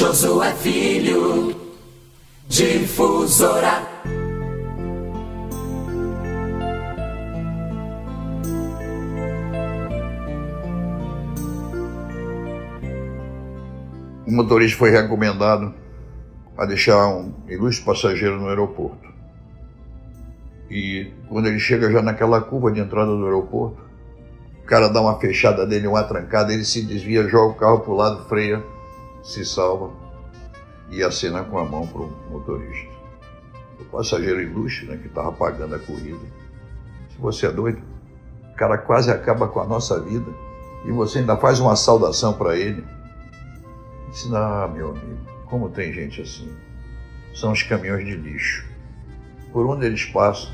Josué Filho, difusora. O motorista foi recomendado a deixar um ilustre passageiro no aeroporto. E quando ele chega já naquela curva de entrada do aeroporto, o cara dá uma fechada dele, uma trancada, ele se desvia, joga o carro para o lado, freia, se salva e acena com a mão para o motorista. O passageiro ilustre, né, que estava pagando a corrida. Se você é doido, o cara quase acaba com a nossa vida e você ainda faz uma saudação para ele. Disse, ah, meu amigo, como tem gente assim? São os caminhões de lixo. Por onde eles passam,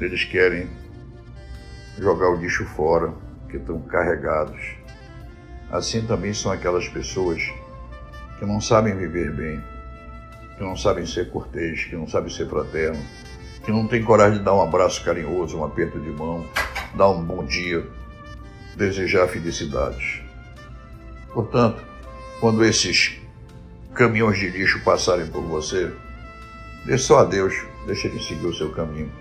eles querem jogar o lixo fora, que estão carregados. Assim também são aquelas pessoas que não sabem viver bem, que não sabem ser cortês, que não sabem ser fraterno, que não têm coragem de dar um abraço carinhoso, um aperto de mão, dar um bom dia, desejar felicidades. Portanto, quando esses caminhões de lixo passarem por você, dê só a Deus, deixe ele seguir o seu caminho